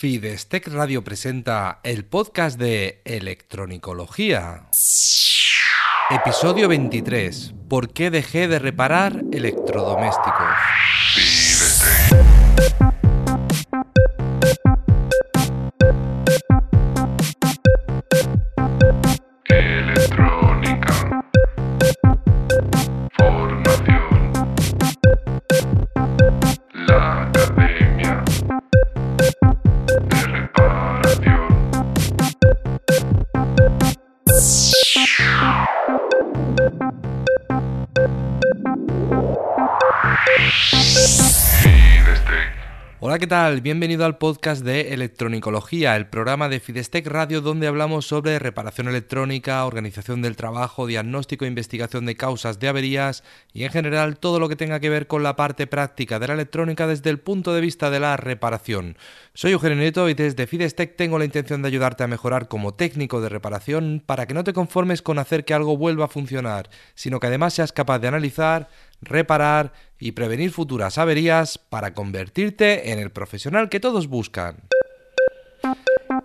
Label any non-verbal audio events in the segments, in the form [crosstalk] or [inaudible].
Fidestec Radio presenta el podcast de Electronicología. Episodio 23. ¿Por qué dejé de reparar electrodomésticos? Hola, ¿qué tal? Bienvenido al podcast de Electronicología, el programa de Fidestec Radio donde hablamos sobre reparación electrónica, organización del trabajo, diagnóstico e investigación de causas de averías y en general todo lo que tenga que ver con la parte práctica de la electrónica desde el punto de vista de la reparación. Soy Eugenio Nieto y desde Fidestec tengo la intención de ayudarte a mejorar como técnico de reparación para que no te conformes con hacer que algo vuelva a funcionar, sino que además seas capaz de analizar, reparar y prevenir futuras averías para convertirte en el profesional que todos buscan.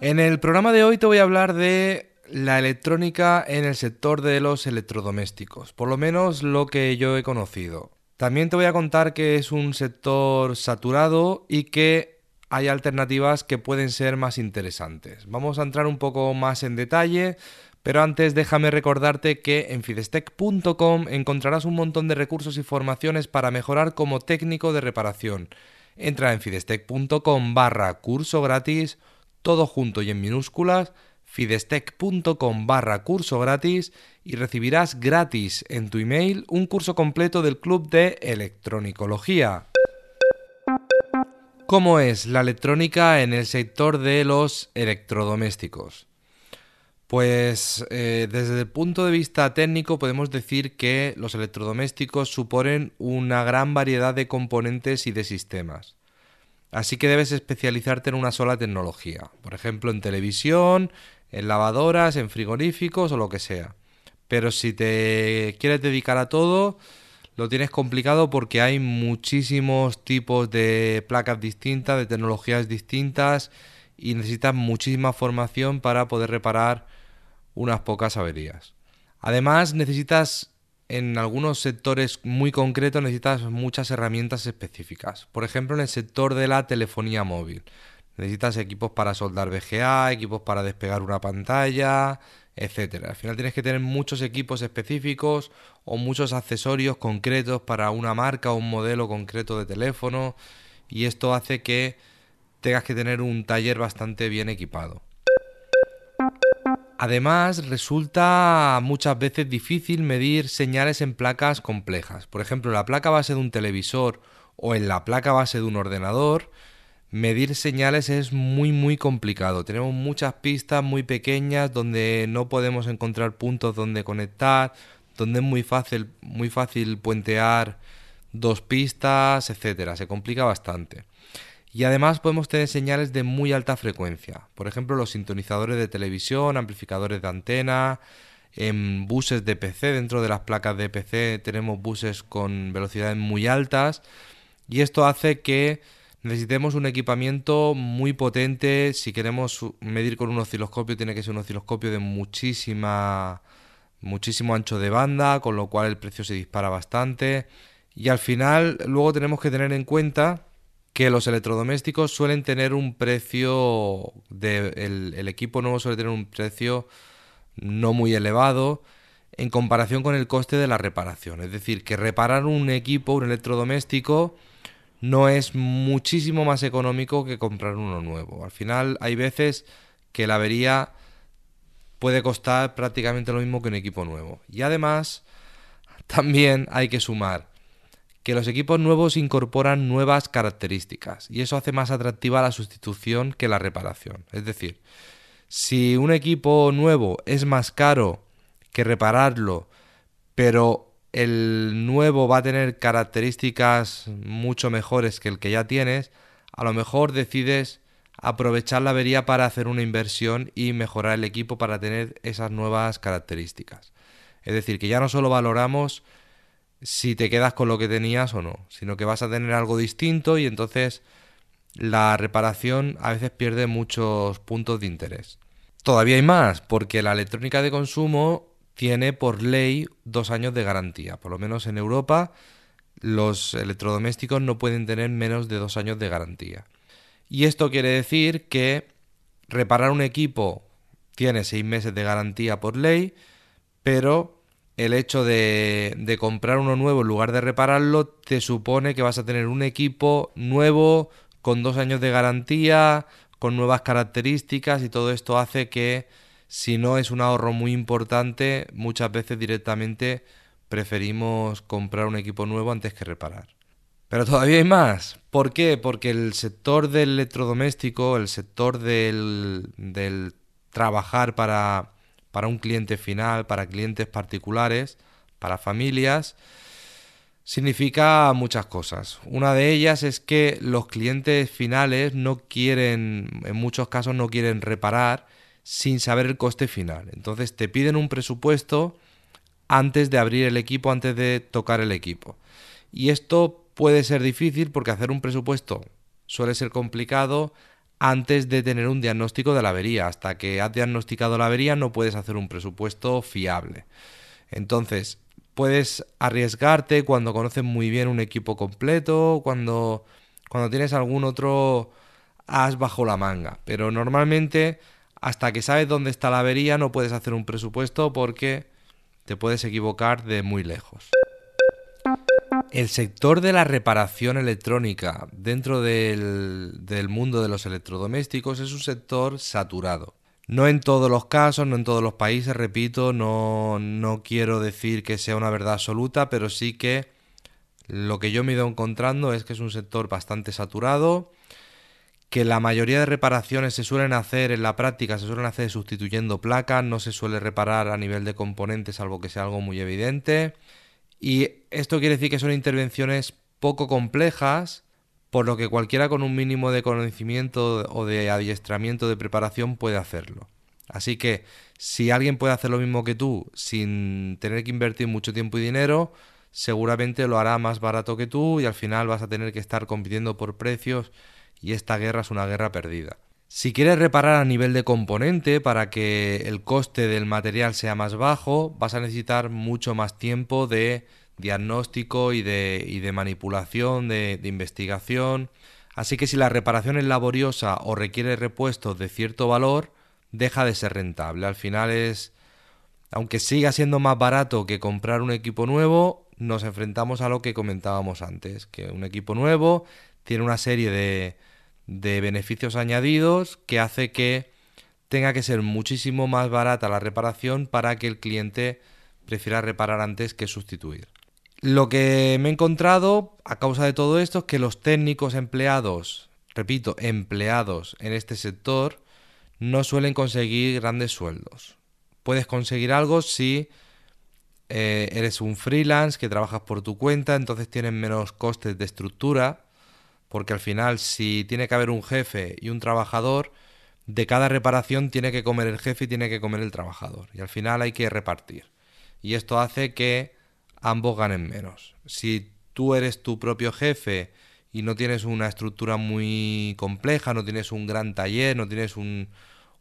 En el programa de hoy te voy a hablar de la electrónica en el sector de los electrodomésticos, por lo menos lo que yo he conocido. También te voy a contar que es un sector saturado y que hay alternativas que pueden ser más interesantes. Vamos a entrar un poco más en detalle, pero antes déjame recordarte que en fidestec.com encontrarás un montón de recursos y formaciones para mejorar como técnico de reparación. Entra en fidestec.com barra curso gratis, todo junto y en minúsculas, fidestec.com barra curso gratis y recibirás gratis en tu email un curso completo del Club de Electronicología. ¿Cómo es la electrónica en el sector de los electrodomésticos? Pues eh, desde el punto de vista técnico podemos decir que los electrodomésticos suponen una gran variedad de componentes y de sistemas. Así que debes especializarte en una sola tecnología, por ejemplo en televisión, en lavadoras, en frigoríficos o lo que sea. Pero si te quieres dedicar a todo, lo tienes complicado porque hay muchísimos tipos de placas distintas, de tecnologías distintas y necesitas muchísima formación para poder reparar unas pocas averías. Además, necesitas en algunos sectores muy concretos necesitas muchas herramientas específicas. Por ejemplo, en el sector de la telefonía móvil. Necesitas equipos para soldar VGA, equipos para despegar una pantalla, etcétera. Al final tienes que tener muchos equipos específicos o muchos accesorios concretos para una marca o un modelo concreto de teléfono y esto hace que tengas que tener un taller bastante bien equipado. Además, resulta muchas veces difícil medir señales en placas complejas. Por ejemplo, en la placa base de un televisor o en la placa base de un ordenador, medir señales es muy muy complicado. Tenemos muchas pistas muy pequeñas donde no podemos encontrar puntos donde conectar, donde es muy fácil, muy fácil puentear dos pistas, etcétera. Se complica bastante. Y además podemos tener señales de muy alta frecuencia. Por ejemplo, los sintonizadores de televisión, amplificadores de antena, en buses de PC, dentro de las placas de PC tenemos buses con velocidades muy altas y esto hace que necesitemos un equipamiento muy potente. Si queremos medir con un osciloscopio tiene que ser un osciloscopio de muchísima muchísimo ancho de banda, con lo cual el precio se dispara bastante. Y al final luego tenemos que tener en cuenta que los electrodomésticos suelen tener un precio de el, el, equipo nuevo suele tener un precio no muy elevado en comparación con el coste de la reparación. Es decir, que reparar un equipo, un electrodoméstico, no es muchísimo más económico que comprar uno nuevo. Al final hay veces que la avería puede costar prácticamente lo mismo que un equipo nuevo. Y además, también hay que sumar que los equipos nuevos incorporan nuevas características y eso hace más atractiva la sustitución que la reparación. Es decir, si un equipo nuevo es más caro que repararlo, pero el nuevo va a tener características mucho mejores que el que ya tienes, a lo mejor decides aprovechar la avería para hacer una inversión y mejorar el equipo para tener esas nuevas características. Es decir, que ya no solo valoramos si te quedas con lo que tenías o no, sino que vas a tener algo distinto y entonces la reparación a veces pierde muchos puntos de interés. Todavía hay más, porque la electrónica de consumo tiene por ley dos años de garantía. Por lo menos en Europa los electrodomésticos no pueden tener menos de dos años de garantía. Y esto quiere decir que reparar un equipo tiene seis meses de garantía por ley, pero el hecho de, comprar uno nuevo en lugar de repararlo te supone que vas a tener un equipo nuevo con dos años de garantía, con nuevas características y todo esto hace que si no es un ahorro muy importante, muchas veces directamente preferimos comprar un equipo nuevo antes que reparar. Pero todavía hay más. ¿Por qué? Porque el sector del electrodoméstico, el sector del, del trabajar para, para un cliente final, para clientes particulares, para familias, significa muchas cosas. Una de ellas es que los clientes finales no quieren, en muchos casos no quieren reparar sin saber el coste final. Entonces te piden un presupuesto antes de abrir el equipo, antes de tocar el equipo. Y esto puede ser difícil porque hacer un presupuesto suele ser complicado antes de tener un diagnóstico de la avería. Hasta que has diagnosticado la avería no puedes hacer un presupuesto fiable. Entonces, puedes arriesgarte cuando conoces muy bien un equipo completo, cuando, cuando tienes algún otro as bajo la manga. Pero normalmente, hasta que sabes dónde está la avería, no puedes hacer un presupuesto porque te puedes equivocar de muy lejos. El sector de la reparación electrónica dentro del, mundo de los electrodomésticos es un sector saturado. No en todos los casos, no en todos los países, repito, no, no quiero decir que sea una verdad absoluta, pero sí que lo que yo me he ido encontrando es que es un sector bastante saturado, que la mayoría de reparaciones se suelen hacer en la práctica, se suelen hacer sustituyendo placas, no se suele reparar a nivel de componentes, salvo que sea algo muy evidente. Y esto quiere decir que son intervenciones poco complejas, por lo que cualquiera con un mínimo de conocimiento o de adiestramiento de preparación puede hacerlo. Así que si alguien puede hacer lo mismo que tú sin tener que invertir mucho tiempo y dinero, seguramente lo hará más barato que tú y al final vas a tener que estar compitiendo por precios y esta guerra es una guerra perdida. Si quieres reparar a nivel de componente para que el coste del material sea más bajo, vas a necesitar mucho más tiempo de diagnóstico y de, manipulación, de, de, investigación. Así que si la reparación es laboriosa o requiere repuestos de cierto valor, deja de ser rentable. Al final es, aunque siga siendo más barato que comprar un equipo nuevo, nos enfrentamos a lo que comentábamos antes, que un equipo nuevo tiene una serie de, de beneficios añadidos que hace que tenga que ser muchísimo más barata la reparación para que el cliente prefiera reparar antes que sustituir. Lo que me he encontrado a causa de todo esto es que los técnicos empleados, repito, empleados en este sector, no suelen conseguir grandes sueldos. Puedes conseguir algo si eh, eres un freelance que trabajas por tu cuenta, entonces tienes menos costes de estructura, porque al final si tiene que haber un jefe y un trabajador, de cada reparación tiene que comer el jefe y tiene que comer el trabajador, y al final hay que repartir. Y esto hace que ambos ganen menos. Si tú eres tu propio jefe y no tienes una estructura muy compleja, no tienes un gran taller, no tienes un,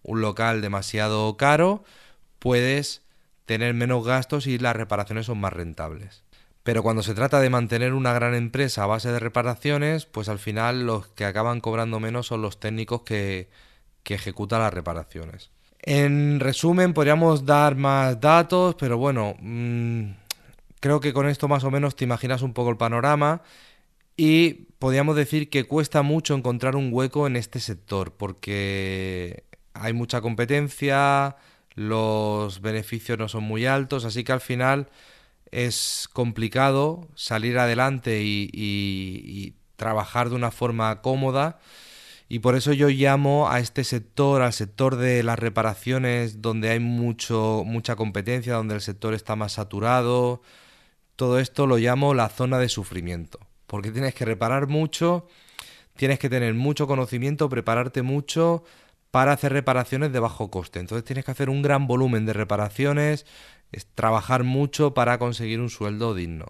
un local demasiado caro, puedes tener menos gastos y las reparaciones son más rentables. Pero cuando se trata de mantener una gran empresa a base de reparaciones, pues al final los que acaban cobrando menos son los técnicos que, ejecutan las reparaciones. En resumen, podríamos dar más datos, pero bueno, mmm, Creo que con esto más o menos te imaginas un poco el panorama y podríamos decir que cuesta mucho encontrar un hueco en este sector porque hay mucha competencia, los beneficios no son muy altos, así que al final es complicado salir adelante y, trabajar de una forma cómoda. Y por eso yo llamo a este sector, al sector de las reparaciones donde hay mucho, mucha competencia, donde el sector está más saturado, todo esto lo llamo la zona de sufrimiento, porque tienes que reparar mucho, tienes que tener mucho conocimiento, prepararte mucho para hacer reparaciones de bajo coste. Entonces tienes que hacer un gran volumen de reparaciones, trabajar mucho para conseguir un sueldo digno.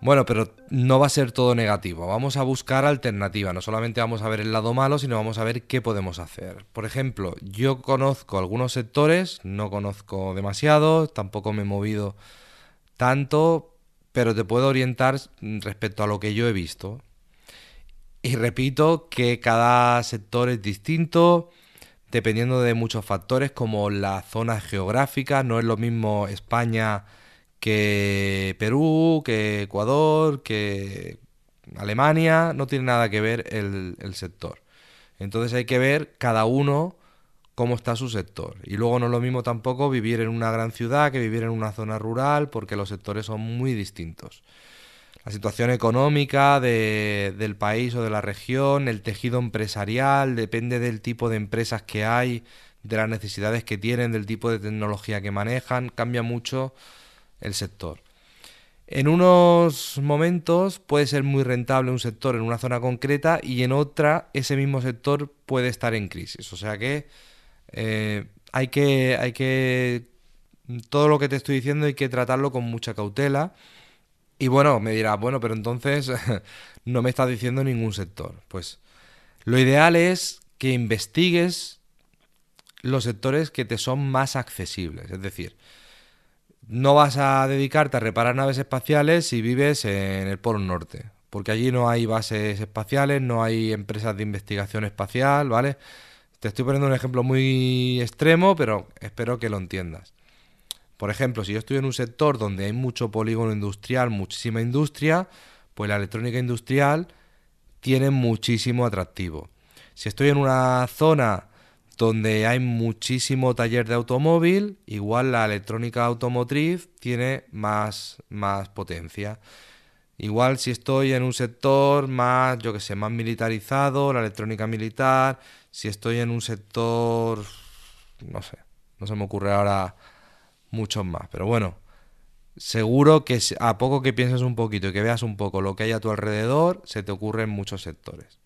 Bueno, pero no va a ser todo negativo. Vamos a buscar alternativas. No solamente vamos a ver el lado malo, sino vamos a ver qué podemos hacer. Por ejemplo, yo conozco algunos sectores, no conozco demasiado, tampoco me he movido tanto, pero te puedo orientar respecto a lo que yo he visto. Y repito que cada sector es distinto, dependiendo de muchos factores como la zona geográfica. No es lo mismo España que Perú, que Ecuador, que Alemania, no tiene nada que ver el, el, sector. Entonces hay que ver cada uno cómo está su sector. Y luego no es lo mismo tampoco vivir en una gran ciudad que vivir en una zona rural, porque los sectores son muy distintos. La situación económica de, del país o de la región, el tejido empresarial, depende del tipo de empresas que hay, de las necesidades que tienen, del tipo de tecnología que manejan, cambia mucho el sector. En unos momentos puede ser muy rentable un sector en una zona concreta y en otra ese mismo sector puede estar en crisis. O sea que eh, hay que hay que todo lo que te estoy diciendo hay que tratarlo con mucha cautela. Y bueno, me dirás, bueno, pero entonces [laughs] no me estás diciendo ningún sector. Pues lo ideal es que investigues los sectores que te son más accesibles. Es decir, no vas a dedicarte a reparar naves espaciales si vives en el Polo Norte, porque allí no hay bases espaciales, no hay empresas de investigación espacial, ¿vale? Te estoy poniendo un ejemplo muy extremo, pero espero que lo entiendas. Por ejemplo, si yo estoy en un sector donde hay mucho polígono industrial, muchísima industria, pues la electrónica industrial tiene muchísimo atractivo. Si estoy en una zona donde hay muchísimo taller de automóvil, igual la electrónica automotriz tiene más, más potencia. Igual si estoy en un sector más, yo que sé, más militarizado, la electrónica militar, si estoy en un sector, no sé, no se me ocurre ahora muchos más, pero bueno, seguro que a poco que pienses un poquito y que veas un poco lo que hay a tu alrededor, se te ocurren muchos sectores.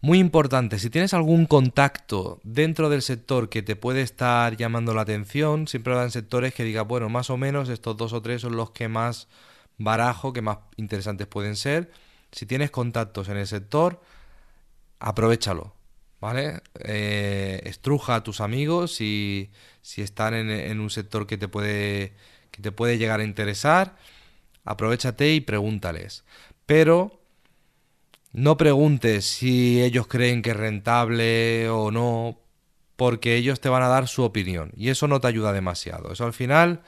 Muy importante, si tienes algún contacto dentro del sector que te puede estar llamando la atención, siempre en sectores que diga, bueno, más o menos estos dos o tres son los que más barajo, que más interesantes pueden ser. Si tienes contactos en el sector, aprovechalo, ¿vale? Eh, estruja a tus amigos si, si están en, en, un sector que te, puede, que te puede llegar a interesar, aprovechate y pregúntales. Pero no preguntes si ellos creen que es rentable o no, porque ellos te van a dar su opinión y eso no te ayuda demasiado. Eso al final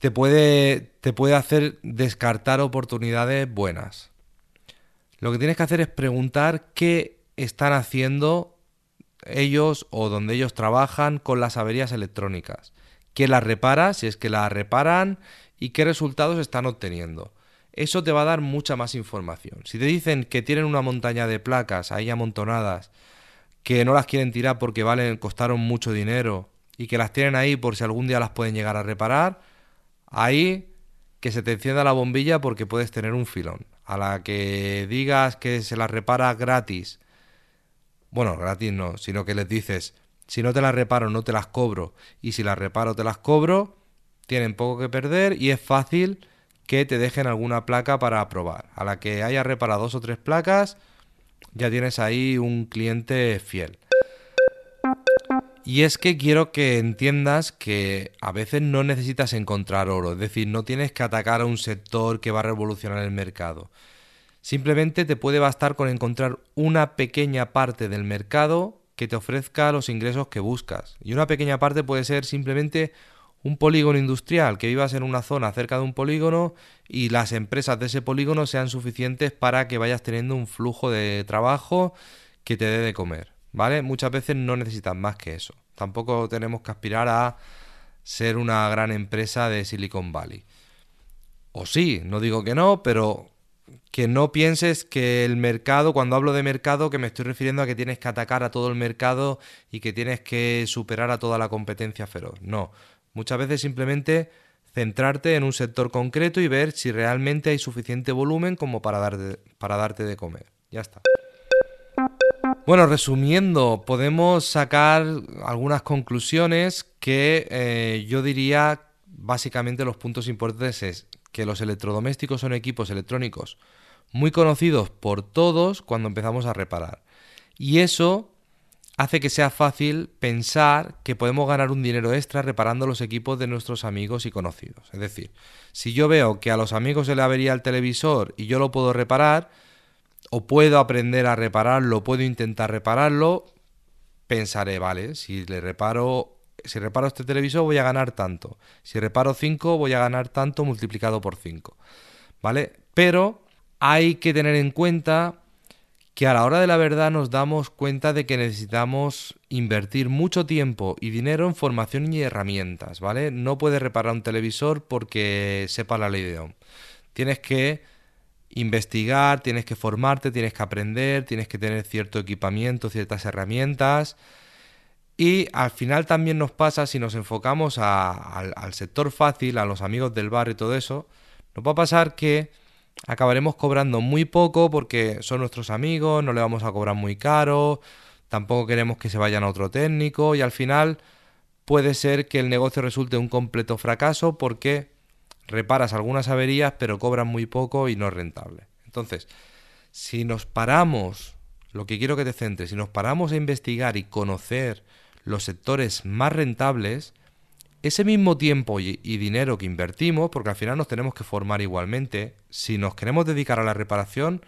te puede, te puede hacer descartar oportunidades buenas. Lo que tienes que hacer es preguntar qué están haciendo ellos o donde ellos trabajan con las averías electrónicas. ¿Quién las repara? Si es que las reparan y qué resultados están obteniendo eso te va a dar mucha más información. Si te dicen que tienen una montaña de placas ahí amontonadas, que no las quieren tirar porque valen, costaron mucho dinero y que las tienen ahí por si algún día las pueden llegar a reparar, ahí que se te encienda la bombilla porque puedes tener un filón. A la que digas que se las repara gratis, bueno, gratis no, sino que les dices, si no te las reparo no te las cobro y si las reparo te las cobro, tienen poco que perder y es fácil que te dejen alguna placa para probar. A la que haya reparado dos o tres placas, ya tienes ahí un cliente fiel. Y es que quiero que entiendas que a veces no necesitas encontrar oro, es decir, no tienes que atacar a un sector que va a revolucionar el mercado. Simplemente te puede bastar con encontrar una pequeña parte del mercado que te ofrezca los ingresos que buscas. Y una pequeña parte puede ser simplemente un polígono industrial, que vivas en una zona cerca de un polígono y las empresas de ese polígono sean suficientes para que vayas teniendo un flujo de trabajo que te dé de comer, ¿vale? Muchas veces no necesitas más que eso. Tampoco tenemos que aspirar a ser una gran empresa de Silicon Valley. O sí, no digo que no, pero que no pienses que el mercado, cuando hablo de mercado, que me estoy refiriendo a que tienes que atacar a todo el mercado y que tienes que superar a toda la competencia feroz. No, Muchas veces simplemente centrarte en un sector concreto y ver si realmente hay suficiente volumen como para, darte, para darte de comer. Ya está. Bueno, resumiendo, podemos sacar algunas conclusiones que eh, yo diría básicamente los puntos importantes es que los electrodomésticos son equipos electrónicos muy conocidos por todos cuando empezamos a reparar. Y eso hace que sea fácil pensar que podemos ganar un dinero extra reparando los equipos de nuestros amigos y conocidos. Es decir, si yo veo que a los amigos se le avería el televisor y yo lo puedo reparar, o puedo aprender a repararlo, puedo intentar repararlo, pensaré, vale, si le reparo si reparo este televisor voy a ganar tanto. Si reparo 5 voy a ganar tanto multiplicado por 5. ¿Vale? Pero hay que tener en cuenta que a la hora de la verdad nos damos cuenta de que necesitamos invertir mucho tiempo y dinero en formación y herramientas, ¿vale? No puedes reparar un televisor porque sepa la ley de Ohm. Tienes que investigar, tienes que formarte, tienes que aprender, tienes que tener cierto equipamiento, ciertas herramientas. Y al final también nos pasa, si nos enfocamos al, al sector fácil, a los amigos del barrio y todo eso, nos va a pasar que acabaremos cobrando muy poco porque son nuestros amigos, no le vamos a cobrar muy caro, tampoco queremos que se vayan a otro técnico y al final puede ser que el negocio resulte un completo fracaso porque reparas algunas averías pero cobran muy poco y no es rentable. Entonces, si nos paramos, lo que quiero que te centres, si nos paramos a investigar y conocer los sectores más rentables, ese mismo tiempo y, dinero que invertimos, porque al final nos tenemos que formar igualmente, si nos queremos dedicar a la reparación,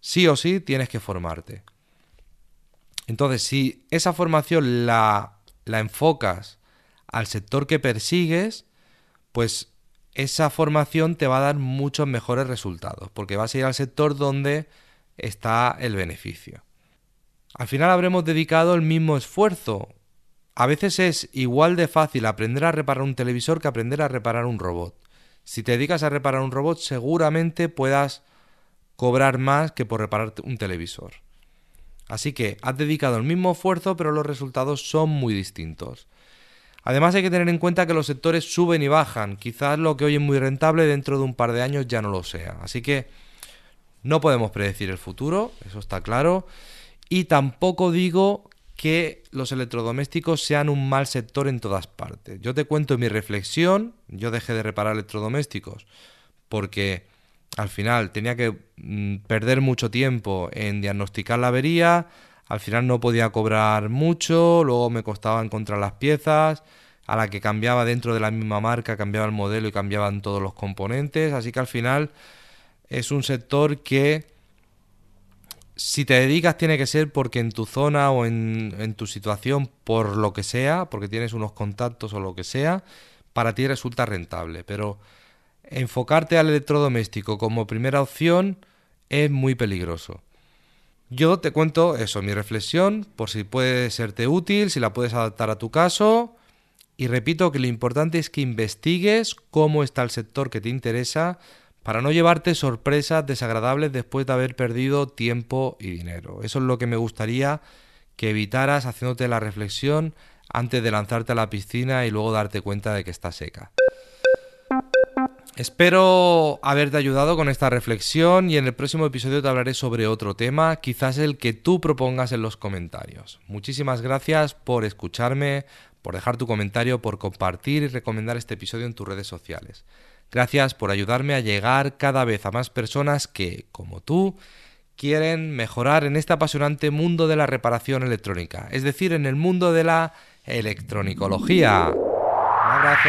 sí o sí tienes que formarte. Entonces, si esa formación la, la enfocas al sector que persigues, pues esa formación te va a dar muchos mejores resultados, porque vas a ir al sector donde está el beneficio. Al final habremos dedicado el mismo esfuerzo, a veces es igual de fácil aprender a reparar un televisor que aprender a reparar un robot. Si te dedicas a reparar un robot, seguramente puedas cobrar más que por reparar un televisor. Así que has dedicado el mismo esfuerzo, pero los resultados son muy distintos. Además hay que tener en cuenta que los sectores suben y bajan. Quizás lo que hoy es muy rentable dentro de un par de años ya no lo sea. Así que no podemos predecir el futuro, eso está claro. Y tampoco digo que los electrodomésticos sean un mal sector en todas partes. Yo te cuento mi reflexión, yo dejé de reparar electrodomésticos porque al final tenía que mm, perder mucho tiempo en diagnosticar la avería, al final no podía cobrar mucho, luego me costaba encontrar las piezas, a la que cambiaba dentro de la misma marca, cambiaba el modelo y cambiaban todos los componentes, así que al final es un sector que si te dedicas tiene que ser porque en tu zona o en, tu situación, por lo que sea, porque tienes unos contactos o lo que sea, para ti resulta rentable. Pero enfocarte al electrodoméstico como primera opción es muy peligroso. Yo te cuento eso, mi reflexión, por si puede serte útil, si la puedes adaptar a tu caso. Y repito que lo importante es que investigues cómo está el sector que te interesa para no llevarte sorpresas desagradables después de haber perdido tiempo y dinero. Eso es lo que me gustaría que evitaras haciéndote la reflexión antes de lanzarte a la piscina y luego darte cuenta de que está seca. Espero haberte ayudado con esta reflexión y en el próximo episodio te hablaré sobre otro tema, quizás el que tú propongas en los comentarios. Muchísimas gracias por escucharme, por dejar tu comentario, por compartir y recomendar este episodio en tus redes sociales. Gracias por ayudarme a llegar cada vez a más personas que, como tú, quieren mejorar en este apasionante mundo de la reparación electrónica, es decir, en el mundo de la electronicología. Un abrazo.